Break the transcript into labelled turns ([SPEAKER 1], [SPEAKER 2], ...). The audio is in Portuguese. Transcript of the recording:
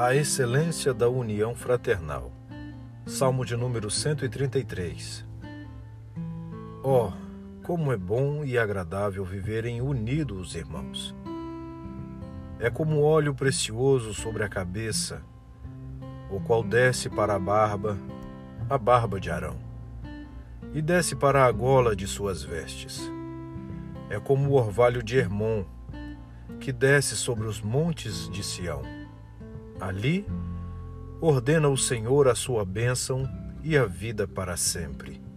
[SPEAKER 1] A excelência da união fraternal. Salmo de número 133. Oh, como é bom e agradável viverem unidos os irmãos. É como óleo precioso sobre a cabeça, o qual desce para a barba, a barba de Arão, e desce para a gola de suas vestes. É como o orvalho de Hermon, que desce sobre os montes de Sião Ali, ordena o Senhor a sua bênção e a vida para sempre.